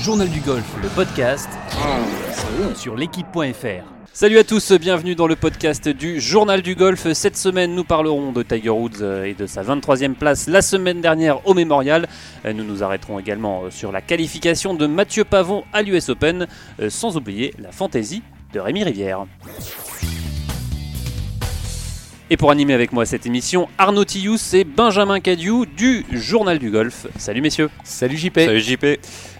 Journal du golf, le podcast sur l'équipe.fr. Salut à tous, bienvenue dans le podcast du Journal du Golf. Cette semaine, nous parlerons de Tiger Woods et de sa 23e place la semaine dernière au Mémorial. Nous nous arrêterons également sur la qualification de Mathieu Pavon à l'US Open, sans oublier la fantaisie de Rémi Rivière. Et pour animer avec moi cette émission, Arnaud Tillous et Benjamin Cadieu du Journal du Golf. Salut messieurs. Salut JP. Salut JP.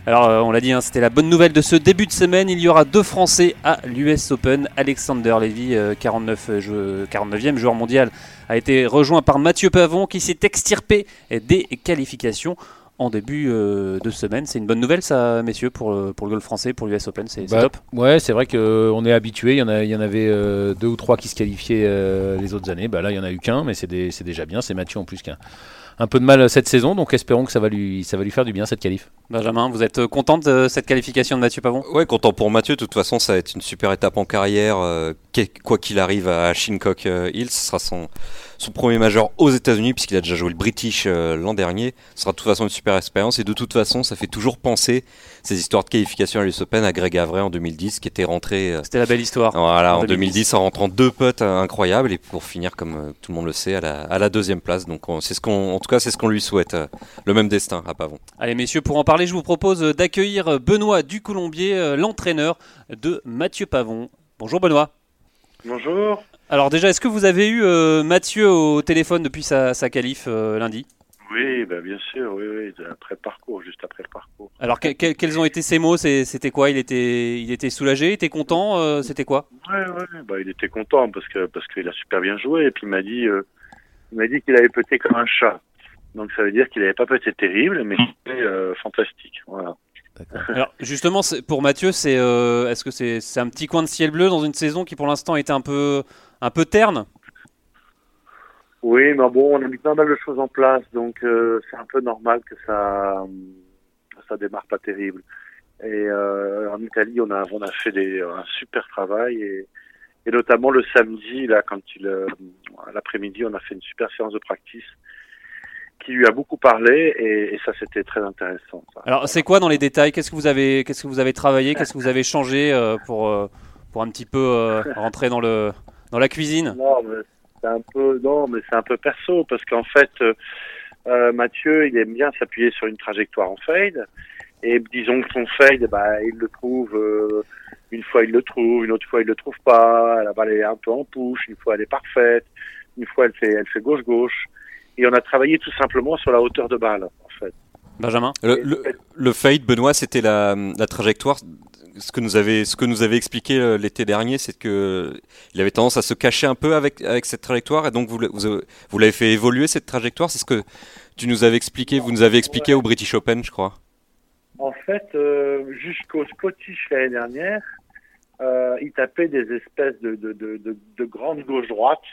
Alors euh, on l'a dit, hein, c'était la bonne nouvelle de ce début de semaine. Il y aura deux Français à l'US Open. Alexander Levy, euh, 49, euh, 49e joueur mondial, a été rejoint par Mathieu Pavon qui s'est extirpé des qualifications en début euh, de semaine. C'est une bonne nouvelle, ça, messieurs, pour, le- pour le golf français, pour l'US Open. C'est Bah, top. Ouais, c'est vrai qu'on est habitué. Il y en, a, il y en avait euh, deux ou trois qui se qualifiaient euh, les autres années. Bah, là, il y en a eu qu'un, mais c'est déjà bien. C'est Mathieu en plus qui a un peu de mal euh, cette saison. Donc espérons que ça va lui, ça va lui faire du bien cette qualif. Benjamin, vous êtes content de cette qualification de Mathieu Pavon? Ouais, content pour Mathieu. De toute façon, ça va être une super étape en carrière. euh, quoi qu'il arrive à Shinnecock euh, Hills, ce sera son, son premier major aux États-Unis, puisqu'il a déjà joué le British euh, l'an dernier. Ce sera de toute façon une super expérience. Et de toute façon, ça fait toujours penser ces histoires de qualification à l'US Open à Greg Avray en 2010, qui était rentré. euh, C'était la belle histoire. Voilà, En en 2010. 2010, en rentrant deux euh, incroyables et pour finir, comme euh, tout le monde le sait, à la, à la deuxième place. Donc, on- c'est ce qu'on, en tout cas, c'est ce qu'on lui souhaite. euh, le même destin à Pavon. Allez messieurs, pour en parler, je vous propose euh, d'accueillir Benoît Ducoulombier, euh, l'entraîneur de Mathieu Pavon. Bonjour Benoît. Bonjour. Alors déjà, est-ce que vous avez eu euh, Mathieu au téléphone depuis sa, sa qualif euh, lundi? Oui, bah bien sûr, oui, oui, après le parcours, juste après le parcours. Alors que- que- quels ont été ses mots? C'était quoi? Il était, il était soulagé, il était content? Euh, C'était quoi? Ouais, ouais, bah il était content parce que parce qu'il a super bien joué et puis il m'a dit, euh, il m'a dit qu'il avait pété comme un chat. Donc ça veut dire qu'il avait pas pété terrible, mais c'était euh, fantastique. Voilà. Alors justement, pour Mathieu, c'est euh, est-ce que c'est un petit coin de ciel bleu dans une saison qui pour l'instant était un peu, un peu terne? Oui, mais bon, on a mis pas mal de choses en place, donc euh, c'est un peu normal que ça ça démarre pas terrible. Et euh, en Italie, on a on a fait des, un super travail et, et notamment le samedi là, quand il l'après-midi, on a fait une super séance de practice qui lui a beaucoup parlé et, et ça c'était très intéressant. ça. Alors c'est quoi dans les détails? Qu'est-ce que vous avez, qu'est-ce que vous avez travaillé? Qu'est-ce que vous avez changé euh, pour, euh, pour un petit peu euh, rentrer dans le, dans la cuisine? Non, mais c'est un peu non, mais c'est un peu perso parce qu'en fait, euh, euh, Mathieu, il aime bien s'appuyer sur une trajectoire en fade et disons que son fade, bah, il le trouve euh, une fois il le trouve, une autre fois il le trouve pas. La balle est un peu en push, une fois elle est parfaite, une fois elle fait elle fait gauche gauche. Et on a travaillé tout simplement sur la hauteur de balle en fait. Benjamin Le, le, le fade, Benoît, c'était la, la trajectoire. Ce que nous avait, ce que nous avait expliqué euh, l'été dernier, c'est que il avait tendance à se cacher un peu avec avec cette trajectoire, et donc vous vous, vous l'avez fait évoluer cette trajectoire. C'est ce que tu nous avais expliqué. Vous nous avez expliqué au British Open, je crois. En fait, euh, jusqu'au Scottish l'année dernière, euh, il tapait des espèces de, de, de, de, de grandes gauche-droite,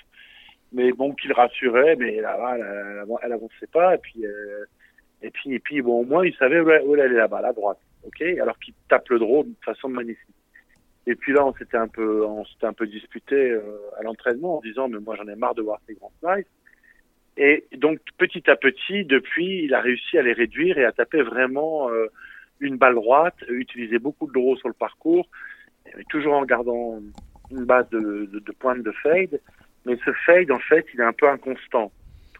mais bon, qui le rassuraient, mais là-bas, elle, elle, avançait pas, et puis, euh, et puis, et puis, bon, au moins, il savait où elle, où elle allait là-bas, la droite, ok Alors qu'il tape le draw de façon magnifique. Et puis là, on s'était un peu, on s'était un peu disputé euh, à l'entraînement en disant, mais moi, j'en ai marre de voir ces grands slices. Et donc, petit à petit, depuis, il a réussi à les réduire et à taper vraiment euh, une balle droite, utiliser beaucoup de draw sur le parcours, toujours en gardant une base de, de, de pointe de fade. Mais ce fade, en fait, il est un peu inconstant.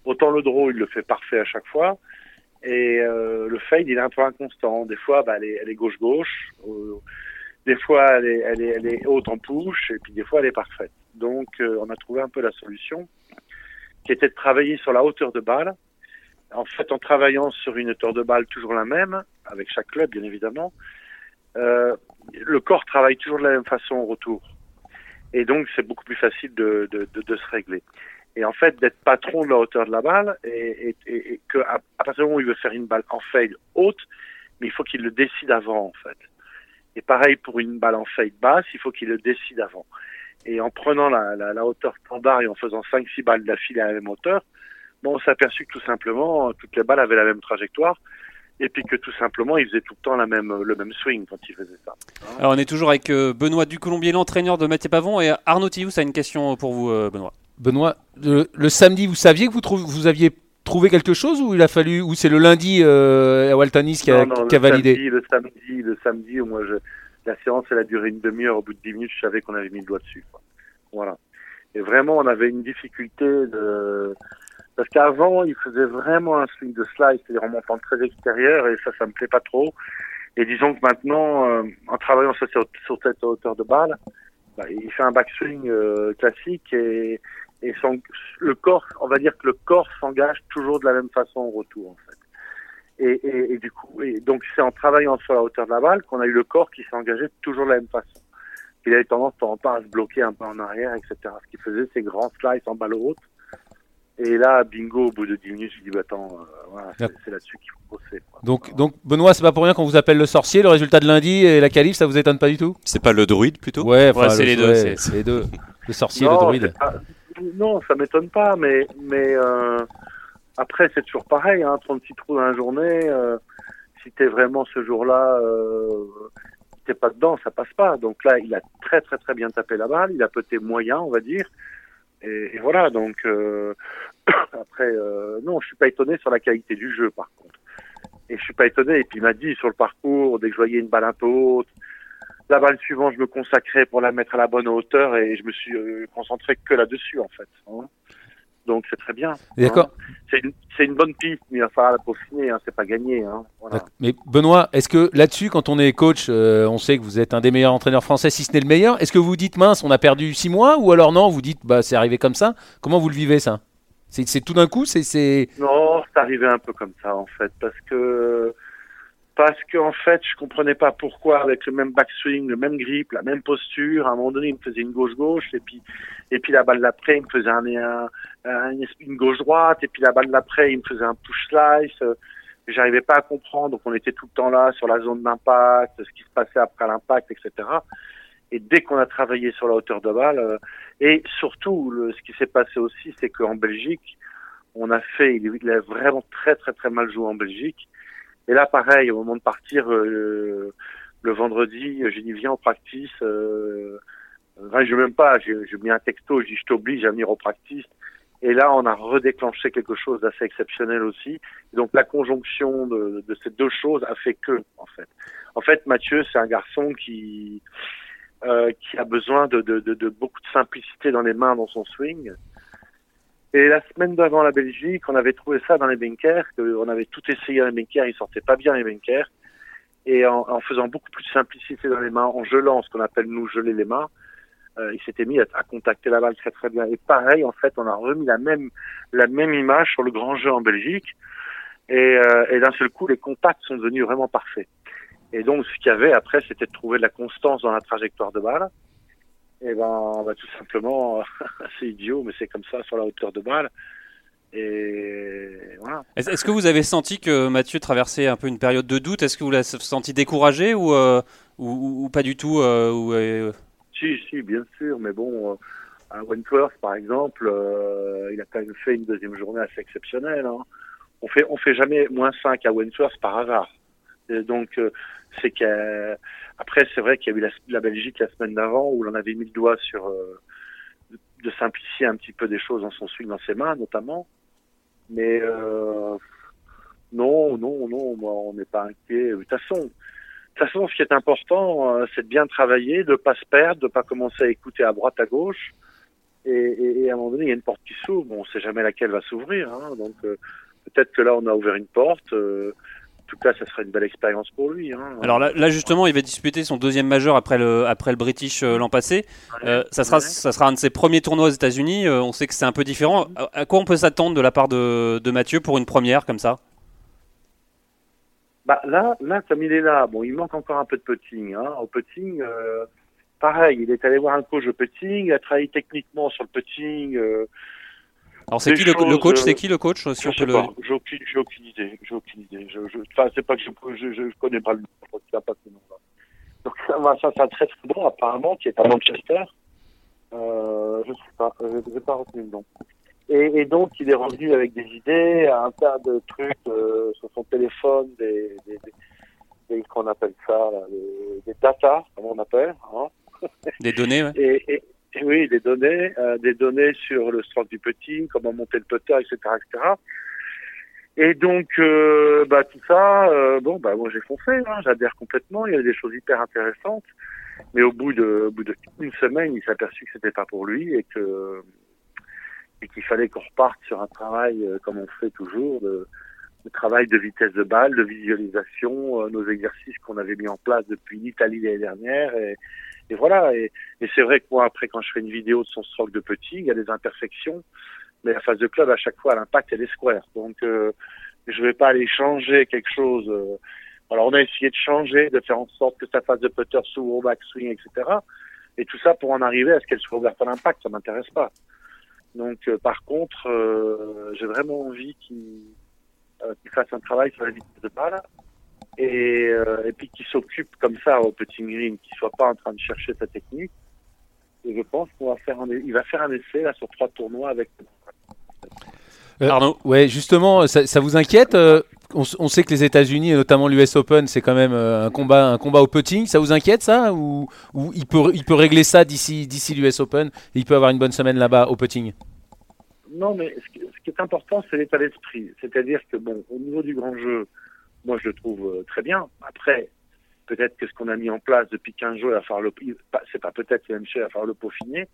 Autant le draw, il le fait parfait à chaque fois. Et euh, le fade, il est un peu inconstant. Des fois, bah, elle est gauche-gauche. Euh, des fois, elle est, elle, est, elle est haute en push. Et puis, des fois, elle est parfaite. Donc, euh, on a trouvé un peu la solution qui était de travailler sur la hauteur de balle. En fait, en travaillant sur une hauteur de balle toujours la même, avec chaque club, bien évidemment, euh, le corps travaille toujours de la même façon au retour. Et donc, c'est beaucoup plus facile de, de, de, de se régler. Et en fait, d'être patron de la hauteur de la balle, et, et, et, que à, partir du moment où il veut faire une balle en fade haute, mais il faut qu'il le décide avant, en fait. Et pareil pour une balle en fade basse, il faut qu'il le décide avant. Et en prenant la, la, la hauteur standard et en faisant 5-6 balles d'affilée à la même hauteur, bon, on s'est aperçu que tout simplement, toutes les balles avaient la même trajectoire. Et puis que tout simplement il faisait tout le temps la même, le même swing quand il faisait ça. Alors on est toujours avec euh, Benoît Ducolombier, l'entraîneur de Mathieu Pavon, et Arnaud Tillous a une question pour vous, euh, Benoît. Benoît, le, le samedi, vous saviez que vous, trou- vous aviez trouvé quelque chose ou il a fallu ou c'est le lundi euh, à Waltanis qui a, Non, non, qui a le validé Samedi, le samedi, le samedi, moi, je, la séance, elle a duré une demi-heure. Au bout de dix minutes, je savais qu'on avait mis le doigt dessus. quoi. Voilà. Et vraiment, on avait une difficulté de, parce qu'avant, il faisait vraiment un swing de slide, c'est-à-dire en montant très extérieur, et ça, ça me plaît pas trop. Et disons que maintenant, euh, en travaillant sur, cette hauteur de balle, bah, il fait un backswing euh, classique et, et son, le corps, on va dire que le corps s'engage toujours de la même façon au retour, en fait. Et, et, et du coup, et donc c'est en travaillant sur la hauteur de la balle qu'on a eu le corps qui s'est engagé toujours de la même façon. Il avait tendance de temps en à se bloquer un peu en arrière, etc. Ce qui faisait ces grands slices en balle haute. Et là, bingo, au bout de 10 minutes, je dis, bah, attends, euh, voilà, c'est, là-dessus qu'il faut bosser. quoi. Donc, donc Benoît, c'est pas pour rien qu'on vous appelle le sorcier. Le résultat de lundi et la qualif, ça vous étonne pas du tout? C'est pas le druide plutôt? Ouais, Ouais, c'est le- les deux, ouais, c'est- les deux. Le sorcier, non, le druide. pas- non, ça m'étonne pas, mais, mais euh, après, c'est toujours pareil, hein, 36 trous dans la journée. euh, si t'es vraiment ce jour-là, euh, t'es pas dedans, ça passe pas. Donc là, il a très très très bien tapé la balle, il a peut-être moyen, on va dire. Et, et voilà, donc euh, après, euh, non, je suis pas étonné sur la qualité du jeu, par contre. Et je suis pas étonné. Et puis il m'a dit sur le parcours, dès que je voyais une balle un peu haute, la balle suivante, je me consacrais pour la mettre à la bonne hauteur et je me suis euh, concentré que là-dessus, en fait. hein. Donc c'est très bien. D'accord. hein. C'est une, bonne piste, mais il va falloir la peaufiner, hein, c'est pas gagné. Hein. Voilà. Mais Benoît, est-ce que là-dessus, quand on est coach, euh, on sait que vous êtes un des meilleurs entraîneurs français, si ce n'est le meilleur. Est-ce que vous dites mince, on a perdu six mois, ou alors non, vous dites bah c'est arrivé comme ça? Comment vous le vivez ça? C'est tout d'un coup, c'est c'est Non, c'est arrivé un peu comme ça en fait, parce que parce que en fait, je comprenais pas pourquoi avec le même backswing, le même grip, la même posture, à un moment donné, il me faisait une gauche-gauche, et puis et puis la balle d'après, il me faisait un, un- un- une gauche-droite, et puis la balle d'après, il me faisait un push slice. euh, J'arrivais pas à comprendre, donc on était tout le temps là sur la zone d'impact, ce qui se passait après l'impact, etc. Et dès qu'on a travaillé sur la hauteur de balle, euh, et surtout, le, ce qui s'est passé aussi, c'est qu'en Belgique, on a fait, il a vraiment très très très mal joué en Belgique. Et là, pareil, au moment de partir euh, le vendredi, j'ai dit viens au practice. Euh, enfin, je même pas, j'ai mis un texto, j'ai dit je t'oblige à venir au practice. Et là, on a redéclenché quelque chose d'assez exceptionnel aussi. Donc la conjonction de, de ces deux choses a fait que, en fait. En fait, Mathieu, c'est un garçon qui euh, qui a besoin de, de, de beaucoup de simplicité dans les mains, dans son swing. Et la semaine d'avant la Belgique, on avait trouvé ça dans les bunkers, on avait tout essayé dans les bunkers, ils sortaient pas bien les bunkers. Et en, faisant beaucoup plus de simplicité dans les mains, en gelant, ce qu'on appelle nous geler les mains, euh, il s'était mis à, contacter la balle très très bien. Et pareil, en fait, on a remis la même image sur le grand jeu en Belgique. Euh, et d'un seul coup, les contacts sont devenus vraiment parfaits. Et donc, ce qu'il y avait après, c'était de trouver de la constance dans la trajectoire de balle. Et ben, tout simplement, c'est idiot, mais c'est comme ça sur la hauteur de balle. Et voilà. Est- Est-ce que vous avez senti que Mathieu traversait un peu une période de doute? Est-ce que vous l'avez senti découragé ou, euh, ou, pas du tout euh, ou, euh, Si, si, bien sûr, mais bon, euh, à Wentworth, par exemple, il a quand même fait une deuxième journée assez exceptionnelle. Hein. On fait, on fait jamais moins 5 à Wentworth par hasard. Et donc, c'est qu'après, après, c'est vrai qu'il y a eu la, Belgique la semaine d'avant où l'on avait mis le doigt sur euh, de, simplifier un petit peu des choses dans son swing, dans ses mains notamment. Mais euh, non, non, non, moi, on n'est pas inquiet. De toute façon, de façon, ce qui est important, euh, c'est de bien travailler, de pas se perdre, de pas commencer à écouter à droite, à gauche. Et, à un moment donné, il y a une porte qui s'ouvre. Bon, on sait jamais laquelle va s'ouvrir. Hein, donc peut-être que là, on a ouvert une porte. Tout cas, ça serait une belle expérience pour lui. Hein. Alors là, là, justement, il va disputer son deuxième majeur après le, après le British euh, l'an passé. Euh, ça, sera, ça sera un de ses premiers tournois aux États-Unis. Euh, on sait que c'est un peu différent. À, à quoi on peut s'attendre de la part de, de Mathieu pour une première comme ça? Bah là, là, comme il est là, bon, il manque encore un peu de putting. Hein. Au putting, euh, pareil, il est allé voir un coach de putting, il a travaillé techniquement sur le putting. Euh, Alors c'est Des qui le, le choses, coach euh, C'est qui le coach Si je on peut le... j'ai aucune, j'ai aucune idée, j'ai aucune idée. Je, je, enfin, c'est pas que je, je, je connais pas le nom, je crois pas ce nom-là. Donc ça, ça, c'est un très très bon apparemment qui est à Manchester. Euh, je sais pas, je n'ai pas retenu le nom. Et, et donc il est revenu avec des idées, un tas de trucs euh, sur son téléphone des, des, des, qu'on appelle ça, là, des, des data, comment on appelle, hein Des données, ouais. et, et oui, des données, euh, des données sur le stroke du putting, comment monter le putter, etc., etc. Et donc, euh, bah tout ça, euh, bon, bah moi j'ai foncé, hein, j'adhère complètement. Il y a des choses hyper intéressantes, mais au bout de, au bout d'une semaine, il s'est aperçu que c'était pas pour lui et que et qu'il fallait qu'on reparte sur un travail euh, comme on fait toujours, de, de travail de vitesse de balle, de visualisation, euh, nos exercices qu'on avait mis en place depuis l'Italie l'année dernière. Et, et voilà. Et, et c'est vrai que moi, après, quand je fais une vidéo de son stroke de petit, il y a des imperfections. Mais la phase de club, à chaque fois, l'impact, elle est square. Donc, euh, je vais pas aller changer quelque chose. euh. Alors, on a essayé de changer, de faire en sorte que sa phase de putter s'ouvre au backswing, etc. Et tout ça pour en arriver à ce qu'elle soit ouverte à l'impact, ça m'intéresse pas. Donc, euh, par contre, euh, j'ai vraiment envie qu'il euh, qu'il fasse un travail sur la vitesse de balle et, euh, et puis qu'il s'occupe comme ça au petit green, qu'il soit pas en train de chercher sa technique. Et je pense qu'on va faire un, il va faire un essai là sur trois tournois avec. Euh, Arnaud Ouais, justement, ça, ça vous inquiète euh, on, sait que les États-Unis, et notamment l'US Open, c'est quand même euh, un combat, un combat au putting. Ça vous inquiète ça? Ou, ou il peut, il peut régler ça d'ici, d'ici l'US Open? Et il peut avoir une bonne semaine là-bas au putting? Non, mais ce qui, ce qui est important, c'est l'état d'esprit. C'est-à-dire que bon, au niveau du grand jeu, moi je le trouve euh, très bien. Après, peut-être que ce qu'on a mis en place depuis 15 jours, c'est pas peut-être c'est même cher, va falloir le peaufiner.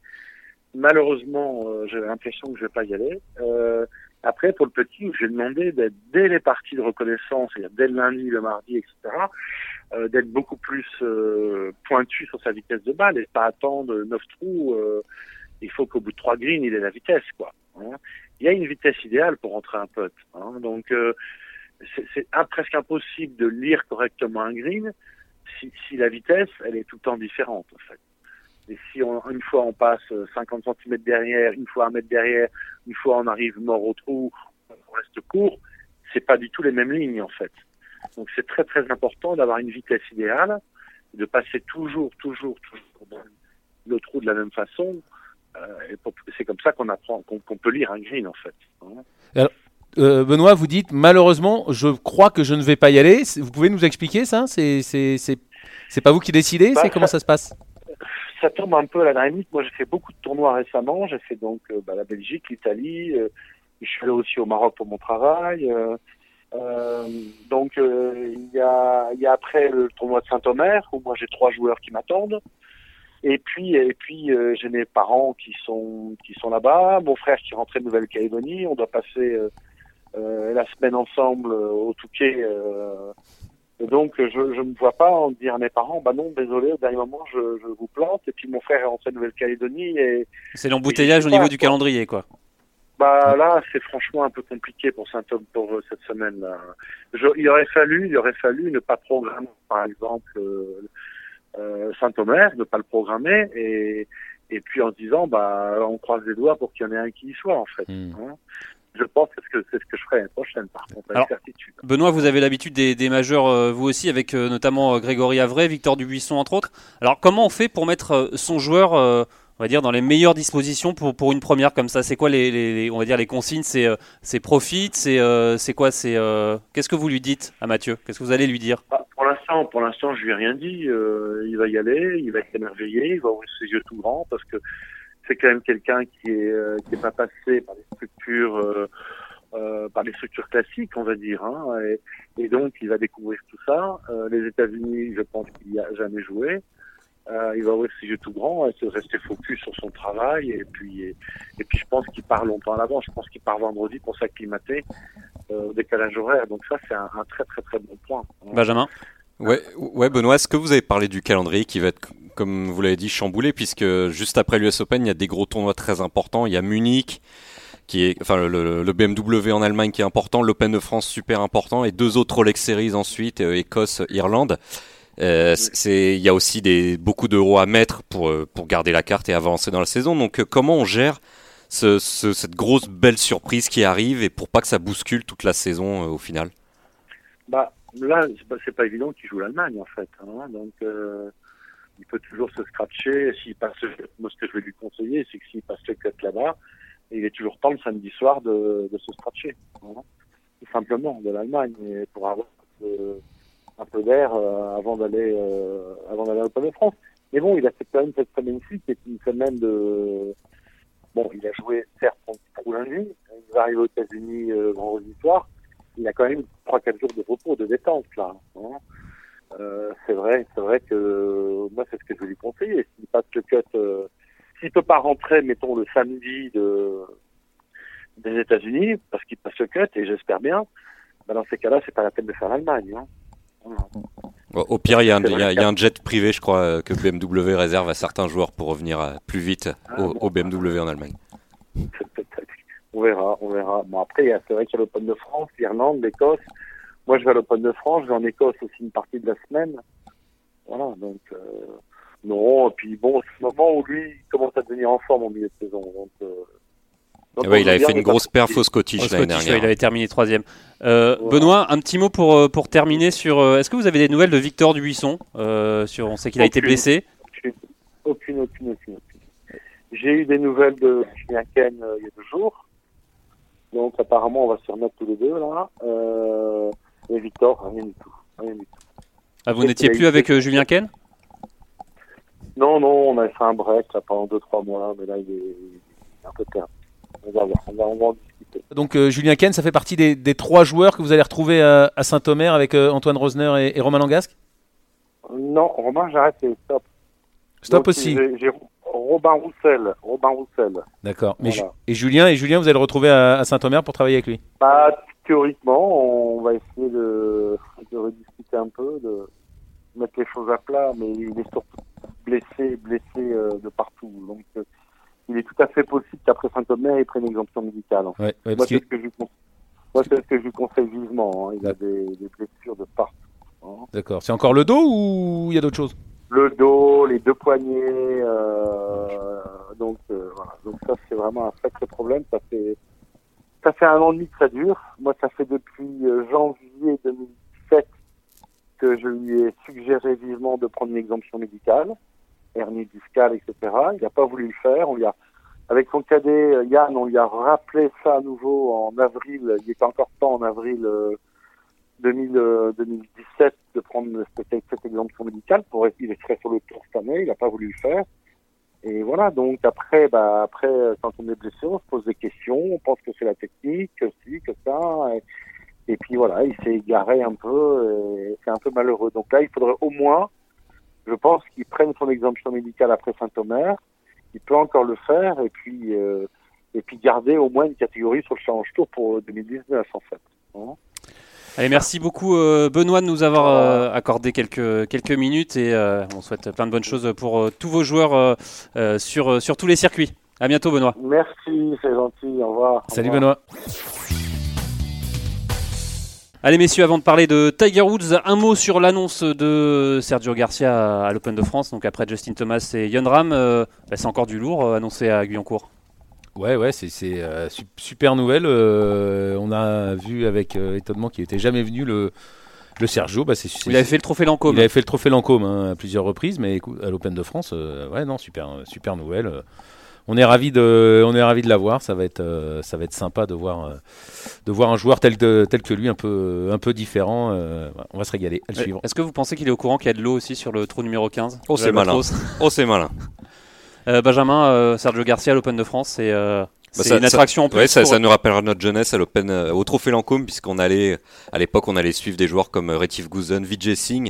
Malheureusement, euh, j'ai l'impression que je vais pas y aller. Euh, après, pour le petit, j'ai demandé d'être dès les parties de reconnaissance, c'est-à-dire dès le lundi, le mardi, etc., euh, d'être beaucoup plus euh, pointu sur sa vitesse de balle et pas attendre neuf trous. euh, il faut qu'au bout de trois greens, il ait la vitesse, quoi. hein. Il y a une vitesse idéale pour rentrer un putt. hein. Donc, c'est presque impossible de lire correctement un green si, si la vitesse, elle est tout le temps différente, en fait. Et si on, une fois on passe euh, 50 cm derrière, une fois un mètre derrière, une fois on arrive mort au trou, on reste court, c'est pas du tout les mêmes lignes, en fait. Donc, c'est très très important d'avoir une vitesse idéale, de passer toujours, toujours, toujours dans le trou de la même façon. Euh, c'est comme ça qu'on apprend, qu'on qu'on peut lire un green, en fait. hein. Euh, Benoît, vous dites malheureusement, je crois que je ne vais pas y aller. Vous pouvez nous expliquer ça? C'est pas vous qui décidez? Bah, C'est comment ça se passe? ça tombe un peu à la minute. Moi, j'ai fait beaucoup de tournois récemment. J'ai fait donc euh, bah, la Belgique, l'Italie. euh, je suis allé aussi au Maroc pour mon travail. donc, il y, a, y a après le tournoi de Saint-Omer où moi j'ai trois joueurs qui m'attendent. Et puis, et puis euh, j'ai mes parents qui sont qui sont là-bas. Mon frère qui rentrait de Nouvelle-Calédonie. On doit passer euh, la semaine ensemble euh, au Touquet. euh, et donc, je ne me vois pas en dire à mes parents, bah non, désolé, au dernier moment, je, je vous plante. Et puis, mon frère est rentré de Nouvelle-Calédonie. Et C'est l'embouteillage au niveau du calendrier, quoi. bah là, c'est franchement un peu compliqué pour Saint-Homme pour euh, cette semaine-là. Je- Il aurait fallu, il aurait fallu ne pas programmer, par exemple, euh, euh, Saint-Omer, ne pas le programmer. Et, et puis, en se disant, bah, on croise les doigts pour qu'il y en ait un qui y soit, en fait. Hmm. hein. Je pense que c'est ce que, je ferai l'année prochaine, par contre, avec Alors, certitude. Benoît, vous avez l'habitude des, des majeurs, euh, vous aussi, avec euh, notamment euh, Grégory Avray, Victor Dubuisson, entre autres. Alors, comment on fait pour mettre son joueur, euh, on va dire, dans les meilleures dispositions pour, pour une première comme ça? C'est quoi les, les- les- on va dire, les consignes? C'est euh, c'est profit C'est euh, c'est quoi? C'est euh, Qu'est-ce que vous lui dites à Mathieu? Qu'est-ce que vous allez lui dire? Bah, pour l'instant, pour l'instant, je lui ai rien dit. Euh, il va y aller, il va être émerveillé, il va ouvrir ses yeux tout grands parce que c'est quand même quelqu'un qui est euh, qui est pas passé par des structures euh, euh, par des structures classiques, on va dire. Hein, et, et donc, il va découvrir tout ça. Euh, les États-Unis, je pense qu'il n'y a jamais joué. Euh, il va ouvrir ses yeux tout grands, et se rester focus sur son travail, et puis et, et puis je pense qu'il part longtemps à l'avance. Je pense qu'il part vendredi pour s'acclimater euh, au décalage horaire. Donc ça, c'est un, un très très très bon point. Benjamin? Ouais, ouais, Benoît, est-ce que vous avez parlé du calendrier qui va être, comme vous l'avez dit, chamboulé, puisque juste après l'US Open, il y a des gros tournois très importants. Il y a Munich, qui est, enfin, le, BMW en Allemagne qui est important, l'Open de France super important, et deux autres Rolex Series ensuite, euh, Écosse, Irlande. Euh, c'est, il y a aussi des, beaucoup d'euros à mettre pour, euh, pour garder la carte et avancer dans la saison. Donc, comment on gère ce, ce- cette grosse belle surprise qui arrive et pour pas que ça bouscule toute la saison euh, au final? Bah, là, c'est pas, pas évident qu'il joue l'Allemagne, en fait. Hein, donc, euh, il peut toujours se scratcher. S'il passe, moi, ce que je vais lui conseiller, c'est que s'il passe le cut là-bas, il est toujours temps le samedi soir de, se scratcher. tout simplement, de l'Allemagne, pour avoir un peu d'air euh, avant d'aller euh, avant d'aller à l'Open de France. Mais bon, il a fait quand même cette semaine-ci, qui est une semaine de... Bon, il a joué certes son petit trou lundi, il va arriver aux États-Unis euh, vendredi soir, il a quand même 3-4 jours de repos, de détente, là. hein. Euh, c'est vrai, c'est vrai que moi, c'est ce que je vais lui conseiller. S'il passe le cut, euh, s'il peut pas rentrer, mettons, le samedi de, des États-Unis, parce qu'il passe le cut, et j'espère bien, ben dans ces cas-là, c'est pas la peine de faire l'Allemagne. Hein. Au pire, il y, a un- C'est il y a- vrai il y a un jet privé, je crois, euh, que BMW réserve à certains joueurs pour revenir euh, plus vite Ah, au, bon. au BMW en Allemagne. On verra, on verra. Bon, après, c'est vrai qu'il y a l'Open de France, l'Irlande, l'Écosse. Moi, je vais à l'Open de France, je vais en Écosse aussi une partie de la semaine. Voilà, donc, euh, non, et puis bon, c'est le moment où lui, il commence à devenir en forme au milieu de saison. Donc, euh, donc Et ouais, on il avait fait une grosse perf au Scottish l'année ouais, dernière. il avait terminé troisième. Euh, Voilà. Benoît, un petit mot pour, pour terminer sur. Est-ce que vous avez des nouvelles de Victor Dubuisson euh, sur, On sait qu'il a été blessé. Aucune, aucune, aucune, aucune. aucune. J'ai eu des nouvelles de Julien Ken euh, il y a deux jours. Donc apparemment, on va se remettre tous les deux là. Euh, et Victor, rien du tout. Rien du tout. Ah, vous n'étiez plus avec euh, Julien Ken Non, non, on a fait un break là, pendant deux, trois mois, mais là, il est, il est un peu perdu. On va voir, on va, on va en discuter. Donc euh, Julien Ken, ça fait partie des, des trois joueurs que vous allez retrouver à, à Saint-Omer avec euh, Antoine Rosner et, et Romain Langasque? Non, Romain, j'arrête, c'est stop. Stop Donc, aussi. J'ai Robin Roussel. Robin Roussel. D'accord. Voilà. Et Julien, et Julien, vous allez le retrouver à, à Saint-Omer pour travailler avec lui? Bah, théoriquement, on va essayer de, de rediscuter un peu, de mettre les choses à plat, mais il est surtout blessé, blessé euh, de partout. Donc, euh, il est tout à fait possible qu'après Saint-Omer, il prenne une exemption médicale. en fait. Ouais, ouais, Moi, c'est ce que je lui conseille. Moi, c'est ce que je lui conseille vivement. hein. Il a des, des blessures de partout. hein. D'accord. C'est encore le dos ou il y a d'autres choses? Le dos, les deux poignets. euh, donc, euh, voilà. Donc ça, c'est vraiment un sacré problème. Ça fait, ça fait un an et demi que ça dure. Moi, ça fait depuis euh, janvier 2017 que je lui ai suggéré vivement de prendre une exemption médicale, hernie discale, etc. Il n'a pas voulu le faire. On lui a, avec son cadet euh, Yann, on lui a rappelé ça à nouveau en avril. Il était encore temps en avril euh, 2000, euh, 2017 de prendre cette, cette exemption médicale pour il serait sur le tour cette année. Il n'a pas voulu le faire. Et voilà, donc après, bah, après, euh, quand on est blessé, on se pose des questions, on pense que c'est la technique, que que ça. Et, puis voilà, il s'est égaré un peu, c'est un peu malheureux. Donc là, il faudrait au moins, je pense, qu'il prenne son exemption médicale après Saint-Omer. Il peut encore le faire, et puis, euh, et puis garder au moins une catégorie sur le Challenge Tour pour 2019, en fait. Hein. Allez, merci beaucoup euh, Benoît de nous avoir euh, accordé quelques, quelques minutes et euh, on souhaite plein de bonnes choses pour tous vos joueurs sur, sur tous les circuits. À bientôt Benoît. Merci, c'est gentil, au revoir. au Salut revoir. Benoît. Allez messieurs, avant de parler de Tiger Woods, un mot sur l'annonce de Sergio Garcia à l'Open de France. Donc après Justin Thomas et Yon Ram, bah, c'est encore du lourd annoncé à Guyancourt. Ouais, ouais, c'est c'est, euh, su- super nouvelle. euh, on a vu avec euh, étonnement qu'il était jamais venu le, le Sergio. Bah, Il avait fait le trophée Lancôme. il avait fait le trophée Lancôme hein, à plusieurs reprises, mais à l'Open de France, euh, ouais, non, super, super nouvelle. On est ravi de, on est ravi de l'avoir. Ça va être, euh, ça va être sympa de voir, euh, de voir un joueur tel que, tel que lui, un peu, un peu différent. euh, on va se régaler à le suivre. Est-ce que vous pensez qu'il est au courant qu'il y a de l'eau aussi sur le trou numéro 15 Oh, de c'est malin. Oh, c'est malin. Euh, Benjamin, euh, Sergio Garcia à l'Open de France, c'est euh, ça- une attraction en plus. Ouais, ça, nous rappellera notre jeunesse à l'Open, euh, au Trophée Lancôme, puisqu'on allait, à l'époque, on allait suivre des joueurs comme euh, Retif Guzan, Vijay Singh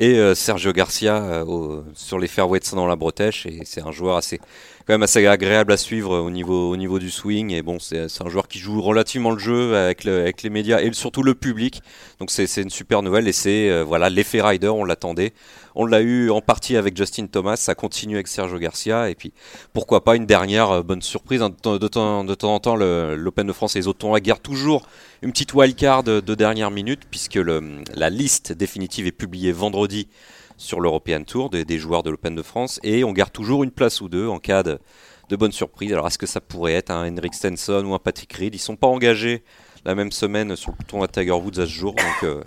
et euh, Sergio Garcia au- sur les fairways dans la Bretèche. Et c'est un joueur assez, quand même assez agréable à suivre au niveau, au niveau du swing. Et bon, c'est un joueur qui joue relativement le jeu avec, le- avec les médias et surtout le public. Donc c'est une super nouvelle et c'est voilà l'effet rider, on l'attendait. On l'a eu en partie avec Justin Thomas, ça continue avec Sergio Garcia et puis pourquoi pas une dernière euh, bonne surprise. hein. De, temps- en temps, l'Open de France et les autres gardent toujours une petite wildcard de, de dernière minute puisque la liste définitive est publiée vendredi sur l'European Tour des, joueurs de l'Open de France et on garde toujours une place ou deux en cas de, bonne surprise. Alors est-ce que ça pourrait être un Henrik Stenson ou un Patrick Reed? Ils sont pas engagés la même semaine sur le tournoi de Tiger Woods à ce jour. Donc euh,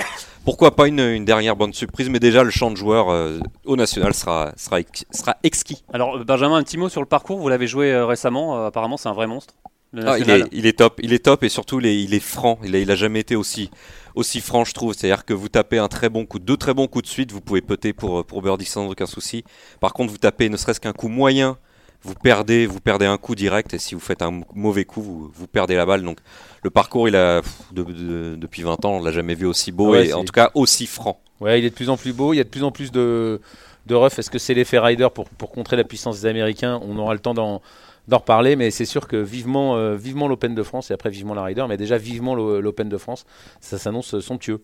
pourquoi pas une, une dernière bonne surprise Mais déjà le champ de joueurs euh, au national sera, sera, ex- sera exquis. Alors euh, Benjamin, un petit mot sur le parcours. Vous l'avez joué euh, récemment. apparemment, c'est un vrai monstre. le Ah, il, est, il est top, il est top et surtout il est, il est franc. Il a, il a jamais été aussi, aussi franc, je trouve. C'est-à-dire que vous tapez un très bon coup, deux très bons coups de suite, vous pouvez putter pour, pour birdie sans aucun souci. Par contre, vous tapez ne serait-ce qu'un coup moyen, vous perdez, vous perdez un coup direct et si vous faites un mauvais coup, vous, vous perdez la balle. Donc le parcours, il a pff, de- de- depuis 20 ans, on l'a jamais vu aussi beau Ouais, et en tout cas aussi franc. Ouais, il est de plus en plus beau, il y a de plus en plus de, de rough. Est-ce que c'est l'effet Ryder pour, pour contrer la puissance des Américains? On aura le temps d'en, d'en reparler, mais c'est sûr que vivement, euh, vivement l'Open de France et après vivement la Ryder, mais déjà vivement l'O- l'Open de France, ça s'annonce somptueux.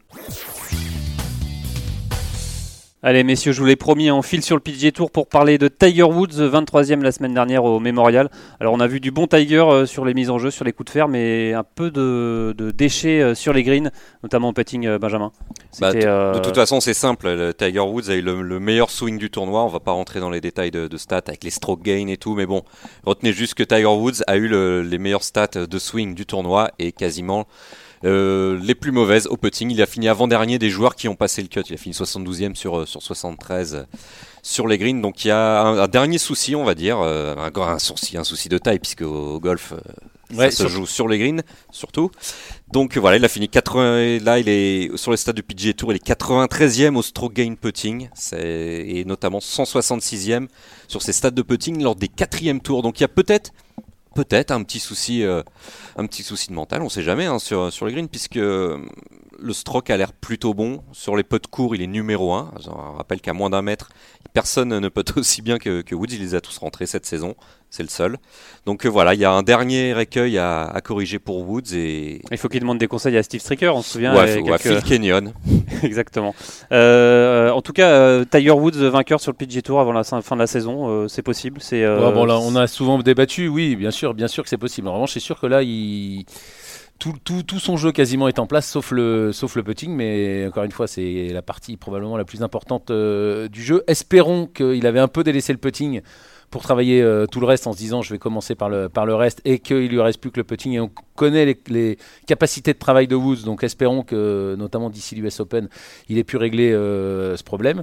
Allez messieurs, je vous l'ai promis, on file sur le PGA Tour pour parler de Tiger Woods, 23e la semaine dernière au Memorial. Alors on a vu du bon Tiger euh, sur les mises en jeu, sur les coups de fer, mais un peu de, de déchets euh, sur les greens, notamment au putting euh, Benjamin. Bah, euh, De toute façon, c'est simple. Le Tiger Woods a eu le, le meilleur swing du tournoi. On va pas rentrer dans les détails de, de stats avec les stroke gain et tout, mais bon, retenez juste que Tiger Woods a eu le- les meilleures stats de swing du tournoi et quasiment euh, les plus mauvaises au putting. Il a fini avant-dernier des joueurs qui ont passé le cut. Il a fini 72e sur, euh, sur 73 euh, sur les greens. Donc il y a un, un dernier souci, on va dire, euh, un, un souci, un souci de taille, puisque au, au golf, euh, Ouais, ça se joue sur les greens, surtout. Donc voilà, il a fini 80. Là, il est sur les stades du PGA Tour, il est 93e au stroke gain putting, et notamment 166e sur ses stades de putting lors des quatrièmes tours. Donc il y a peut-être, peut-être un petit souci, euh, un petit souci de mental. On sait jamais hein, sur sur les greens, puisque euh, le stroke a l'air plutôt bon. Sur les putts courts, il est numéro 1. Je rappelle qu'à moins d'un mètre, personne ne putt aussi bien que, que Woods. Il les a tous rentrés cette saison. C'est le seul. Donc euh, voilà, il y a un dernier écueil à, à corriger pour Woods et Il faut qu'il demande des conseils à Steve Stricker, on se souvient. ouais, Phil Kenyon. Exactement. Euh, en tout cas, euh, Tiger Woods vainqueur sur le PGA Tour avant la fin fin de la saison, euh, c'est possible. C'est. euh, Ouais, bon, là, on a souvent débattu, oui, bien sûr, bien sûr que c'est possible. En revanche, c'est sûr que là, il... tout, tout, tout son jeu quasiment est en place, sauf le, sauf le putting, mais encore une fois, c'est la partie probablement la plus importante euh, du jeu. Espérons qu'il avait un peu délaissé le putting pour travailler euh, tout le reste en se disant je vais commencer par le, par le reste et qu'il lui reste plus que le putting et on connaît les, capacités de travail de Woods donc espérons que notamment d'ici l'US Open il ait pu régler euh, ce problème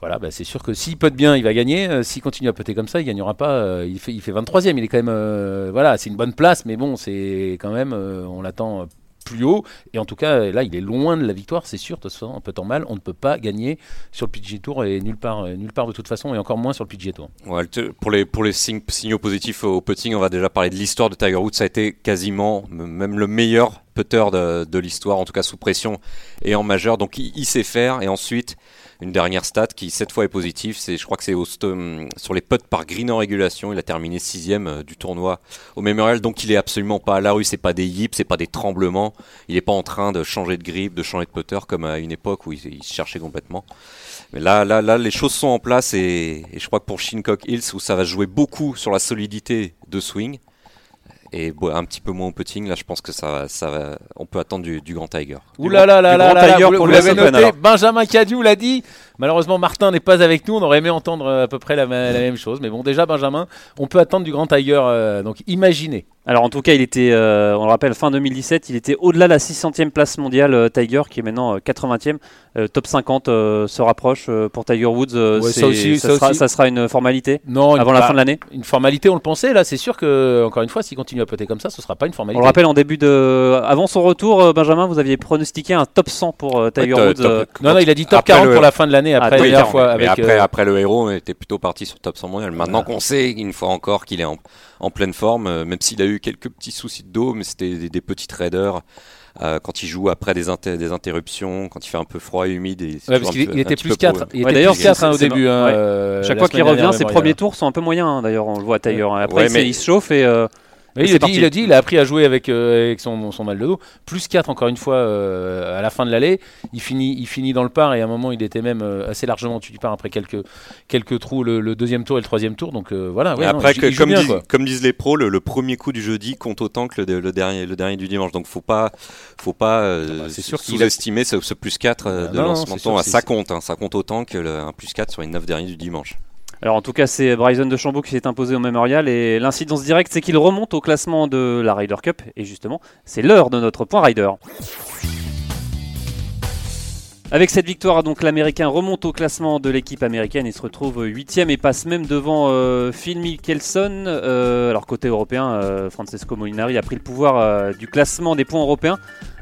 voilà, bah, c'est sûr que s'il putte bien, il va gagner. Euh, s'il continue à putter comme ça, il gagnera pas. Il, fait, il fait 23e, il est quand même. voilà, c'est une bonne place, mais bon, c'est quand même. on l'attend plus haut. Et en tout cas, là, il est loin de la victoire, c'est sûr. De toute façon, un peu temps mal, on ne peut pas gagner sur le PGA Tour et nulle part, euh, nulle part de toute façon, et encore moins sur le PGA Tour. Pour les, pour les signaux positifs au putting, on va déjà parler de l'histoire de Tiger Woods. Ça a été quasiment même le meilleur putter de, l'histoire, en tout cas sous pression et en majeur. Donc il, sait faire. Et ensuite, une dernière stat qui cette fois est positive, c'est je crois que c'est sur les putts par green en régulation. Il a terminé sixième euh, du tournoi au Memorial. Donc il est absolument pas à la rue. C'est pas des yips, c'est pas des tremblements. Il est pas en train de changer de grip, de changer de putter comme à une époque où il, il cherchait complètement. Mais là, là, là, les choses sont en place et, et je crois que pour Shincock Hills, où ça va jouer beaucoup sur la solidité de swing et un petit peu moins au putting, là, je pense que ça, va- ça va, on peut attendre du, du grand Tiger. Ouh là là là là grand là vous, pour vous le l'avez noté. Benjamin Cadieu l'a dit. Malheureusement, Martin n'est pas avec nous. On aurait aimé entendre euh, à peu près la, même chose. Mais bon, déjà, Benjamin, on peut attendre du grand Tiger. euh, donc, imaginez. Alors en tout cas, il était, euh, on le rappelle, fin 2017, il était au-delà de la 600e place mondiale, euh, Tiger, qui est maintenant euh, 80e. Euh, top 50 euh, se rapproche euh, pour Tiger Woods. euh, Ouais, ça aussi, ça, ça sera, aussi. ça sera une formalité Non, avant une, la bah, fin de l'année. une formalité, on le pensait. Là, c'est sûr que, encore une fois, s'il continue à putter comme ça, ce sera pas une On formalité. le rappelle en début de, avant son retour, euh, Benjamin, vous aviez pronostiqué un top 100 pour euh, Tiger Ouais, Woods. top- euh, Non, non, il a dit top Après 40 le- pour la fin de l'année après Ah, la oui, dernière 40, fois. Mais Avec, après, euh, après le héros, on était plutôt parti sur top 100 mondial. Maintenant qu'on sait, une fois encore, qu'il est en, en pleine forme, euh, même s'il a eu quelques petits soucis de dos, mais c'était des, des petites raideurs. euh, quand il joue après des, inter- des interruptions, quand il fait un peu froid et humide. et ouais, parce qu'il était plus peu 4. pour- Il Ouais, était d'ailleurs, plus 4 c'est- au début. hein, ouais. euh, Chaque fois qu'il revient, ses premiers tours sont un peu moyens. hein, D'ailleurs, on le voit à Tiger. Après, Ouais, il, s'est- mais- il se chauffe et il, a dit, parti. il a dit, il a appris à jouer avec, euh, avec son, son mal de dos. Plus 4 encore une fois euh, à la fin de l'allée. Il finit, il finit dans le par et à un moment il était même euh, assez largement du par après quelques, quelques trous le, le deuxième tour et le troisième tour. Donc voilà, ouais, Et non, après, que- comme, bien, disent, quoi. comme disent les pros, le, le premier coup du jeudi compte autant que le, le dernier, le dernier du dimanche. Donc, faut pas, faut pas bah, sous-estimer ce, ce plus 4 euh, Ah de non, lancement de Ah, Ça compte, hein, ça compte autant que le, un plus 4 sur les 9 derniers du dimanche. Alors en tout cas, c'est Bryson de Chambaud qui s'est imposé au Memorial et l'incidence directe, c'est qu'il remonte au classement de la Ryder Cup et justement, c'est l'heure de notre point Ryder. Avec cette victoire, donc l'Américain remonte au classement de l'équipe américaine et se retrouve 8 et passe même devant euh, Phil Mickelson. Euh, alors côté européen, euh, Francesco Molinari a pris le pouvoir du classement des points européens.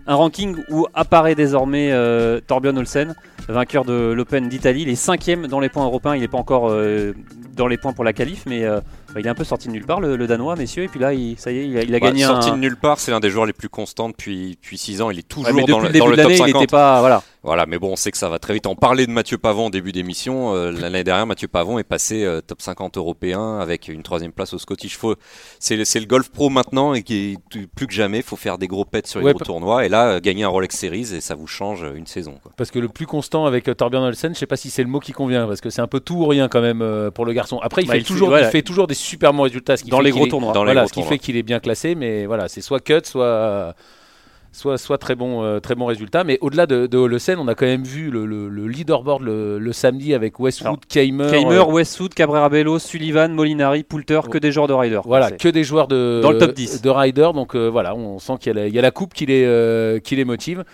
Un ranking où apparaît désormais euh, Torbjörn Olsen, vainqueur de l'Open d'Italie. Il est cinquième dans les points européens. Il n'est pas encore euh, dans les points pour la qualif, mais euh, il est un peu sorti de nulle part, le, le Danois, messieurs. Et puis là, il, ça y est, il a, il a Bah, gagné sorti un. de nulle part, c'est l'un des joueurs les plus constants depuis, depuis 6 ans. Il est toujours Ouais, dans, le, le dans début le de top l'année, il 50. n'était pas. Voilà. Voilà, mais bon, on sait que ça va très vite. On parlait de Mathieu Pavon en début d'émission. euh, L'année dernière, Mathieu Pavon est passé euh, top 50 européen avec une troisième place au Scottish. Faut, c'est, le- golf pro maintenant et qui plus que jamais. Il faut faire des gros pets sur les Ouais, gros tournois. Et là, euh, gagner un Rolex Series et ça vous change une saison. quoi. Parce que le plus constant avec euh, Torbjörn Olsen, je sais pas si c'est le mot qui convient, parce que c'est un peu tout ou rien quand même euh, pour le garçon. Après, il, Bah, fait, il fait- toujours, voilà. il fait toujours des super bons résultats. Ce qui Dans fait les qu'il gros est- tournois. Les voilà, gros ce qui tournois. fait qu'il est bien classé, mais voilà, c'est soit cut, soit soit soit très bon euh, très bon résultat. Mais au-delà de, de on a quand même vu le, le- le leaderboard le, le samedi avec Westwood, Keimer, Keimer, euh, Westwood, Cabrera Bello, Sullivan, Molinari, Poulter, que des joueurs de rider. Voilà, que des joueurs de, Dans le top 10. de rider. Donc euh, voilà, on sent qu'il y, a la- il y a la coupe qui les, qui les motive.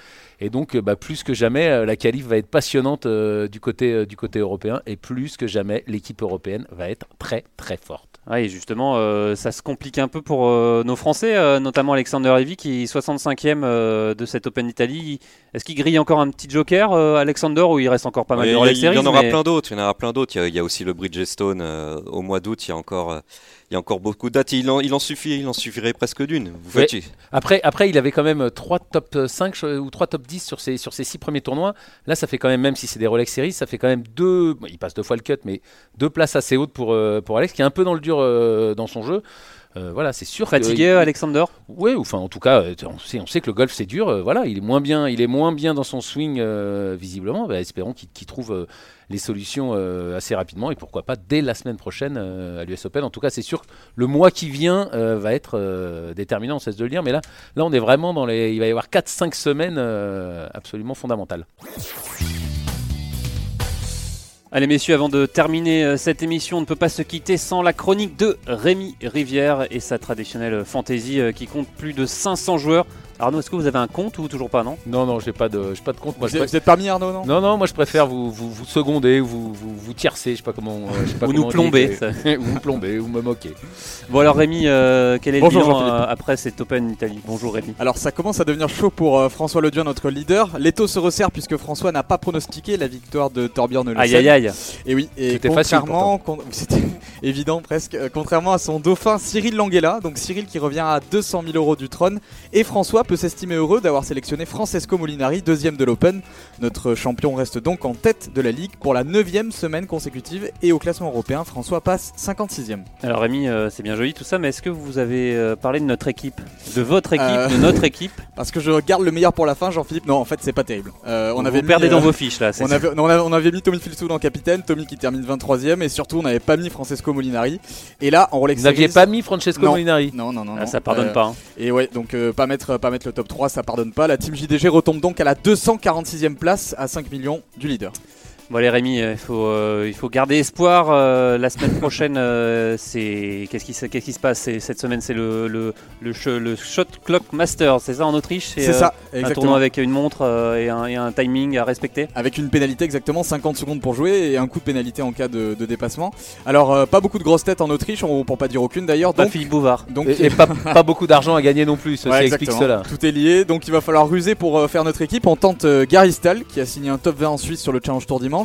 Et donc, bah, plus que jamais, la qualif va être passionnante euh, du, côté, euh, du côté européen. Et plus que jamais, l'équipe européenne va être très, très forte. Et justement, euh, ça se complique un peu pour euh, nos Français, euh, notamment Alexander Levy qui est 65e euh, de cette Open d'Italie. Est-ce qu'il grille encore un petit joker, Alexander, ou il reste encore pas mal y de il y en aura mais- plein d'autres. Il y en aura plein d'autres. Il y a- il y, a aussi le Bridgestone au mois d'août. Il y a encore, il y a encore beaucoup de dates. Il en, il en suffit, il en suffirait presque d'une. Vous Après, après, il avait quand même 3 top 5 je- ou 3 top 10 sur ses, sur ses 6 premiers tournois. Là, ça fait quand même, même si c'est des Rolex Series, ça fait quand même deux. bon, il passe deux fois le cut, mais deux places assez hautes pour, euh, pour Alex, qui est un peu dans le dur euh, dans son jeu. Euh, voilà, c'est sûr. Fatigué, Alexander Oui, enfin en tout cas, euh, on sait, on sait que le golf c'est dur. euh, voilà, il est moins bien, il est moins bien dans son swing visiblement. Bah, espérons qu'il trouve les solutions euh, assez rapidement et pourquoi pas dès la semaine prochaine euh, à l'US Open. En tout cas, c'est sûr que le mois qui vient euh, va être déterminant. On cesse de le dire, mais là, là, on est vraiment dans les. Il va y avoir 4-5 semaines absolument fondamentales. Allez messieurs, avant de terminer euh, cette émission, on ne peut pas se quitter sans la chronique de Rémi Rivière et sa traditionnelle fantasy euh, qui compte plus de 500 joueurs. Arnaud, est-ce que vous avez un compte ou toujours pas, non Non, non, j'ai pas de, j'ai pas de compte. Moi, Vous je êtes, vous êtes parmi Arnaud, non Non, non, moi je préfère vous, vous, vous seconder, vous, vous, vous tiercer, je sais pas comment. euh, je sais pas Ou nous plomber, ou vous plomber, ou me moquer. Bon alors Rémi, euh, quel est Bonjour, le bilan euh, après cette Open Italie Bonjour Rémi. Alors ça commence à devenir chaud pour euh, François Leduin, notre leader. L'étau se resserre puisque François n'a pas pronostiqué la victoire de Torbjörn Olesen. Aïe aïe aïe. Et oui, et C'était contrairement, con- c'était évident presque, euh, contrairement à son dauphin Cyril Languella, donc Cyril qui revient à 200 000 euros du trône, et François peut s'estimer heureux d'avoir sélectionné Francesco Molinari, deuxième de l'Open. Notre champion reste donc en tête de la ligue pour la neuvième semaine consécutive, et au classement européen, François passe 56e. Alors Rémi, euh, c'est bien joli tout ça, mais est-ce que vous avez euh, parlé de notre équipe De votre équipe, Euh, de notre équipe Parce que je garde le meilleur pour la fin, Jean-Philippe. Non, en fait, c'est pas terrible. Euh, on Vous avait perdez mis, dans euh, vos fiches là. c'est On avait, non, on, avait, on avait mis Tommy Filsoud en capitaine, Tommy qui termine 23ème, et surtout on n'avait pas mis Francesco Molinari. Et là, en Rolex Vous n'aviez pas mis Francesco Non. Molinari Non, non, non. Ah, non. ça pardonne Euh, pas. hein. Et ouais, donc euh, pas, mettre, pas mettre le top 3, ça pardonne pas. La team JDG retombe donc à la 246ème place à 5 millions du leader. Bon allez Rémi, euh, il faut, euh, il faut garder espoir. euh, la semaine prochaine, euh, c'est qu'est-ce qui, se- qu'est-ce qui se passe? Cette semaine, c'est le, le, le, Shot Clock Master, c'est ça en Autriche? C'est euh, ça, Un exactement. tournoi avec une montre euh, et, un, et un timing à respecter? Avec une pénalité exactement 50 secondes pour jouer et un coup de pénalité en cas de, de dépassement. Alors, euh, pas beaucoup de grosses têtes en Autriche, on- pour pas dire aucune d'ailleurs. Pas Donc, Philippe Bouvard. donc Et, et pas, pas beaucoup d'argent à gagner non plus, explique cela. Tout est lié, donc il va falloir ruser pour euh, faire notre équipe. On tente euh, Gary Stahl, qui a signé un top 20 en Suisse sur le Challenge Tour dimanche.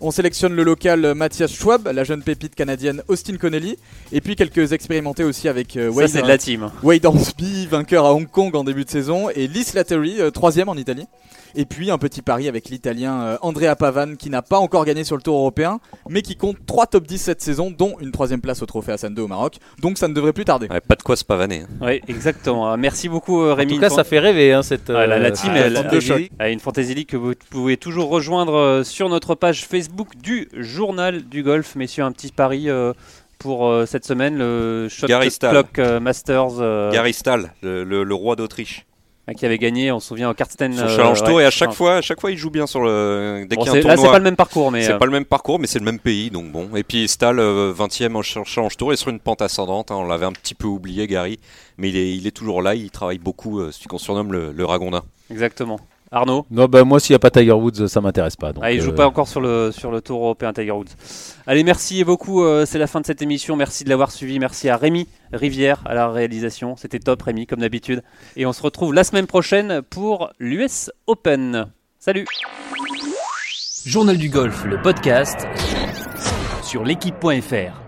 On sélectionne le local euh, Mathias Schwab, la jeune pépite canadienne Austin Connelly, et puis quelques expérimentés aussi avec euh, Ça Wade, c'est de la team. Wade Hornsby, vainqueur à Hong Kong en début de saison, et Lee Slattery, euh, troisième en Italie. Et puis un petit pari avec l'italien euh, Andrea Pavan qui n'a pas encore gagné sur le tour européen, mais qui compte 3 top 10 cette saison, dont une troisième place au trophée Hassan II au Maroc. Donc ça ne devrait plus tarder. Ouais, pas de quoi se pavaner. hein. Oui, exactement. Ah, Merci beaucoup euh, En Rémi. tout cas, ça fait rêver hein, cette. Ah, la- la team, cette elle- fantasy elle- league. Ah, une Fantasy League que vous pouvez toujours rejoindre euh, sur notre page Facebook du Journal du Golf. Messieurs, un petit pari euh, pour euh, cette semaine, le Shot. Clock euh, Masters euh, Gary Stahl, le, le- le roi d'Autriche. Qui avait gagné, on se souvient, au Karsten. Son euh, challenge tour ouais. et à chaque fois, à chaque fois il joue bien sur le. Dès Bon, qu'il y a un c'est- là, c'est pas le même parcours, mais C'est euh, pas le même parcours, mais c'est le même pays, donc bon. Et puis Stahl, euh, 20e en ch- challenge tour, et sur une pente ascendante. hein, on l'avait un petit peu oublié, Gary, mais il est, il est toujours là. Il travaille beaucoup, euh, celui qu'on surnomme le, le Ragondin. exactement. Arnaud Non, bah moi, s'il n'y a pas Tiger Woods, ça m'intéresse pas. Donc, ah, il joue euh, pas encore sur le, sur le tour européen Tiger Woods. Allez, merci beaucoup. euh, c'est la fin de cette émission. Merci de l'avoir suivi. Merci à Rémi Rivière à la réalisation. C'était top, Rémi, comme d'habitude. Et on se retrouve la semaine prochaine pour l'US Open. Salut Journal du golf, le podcast sur l'équipe.fr.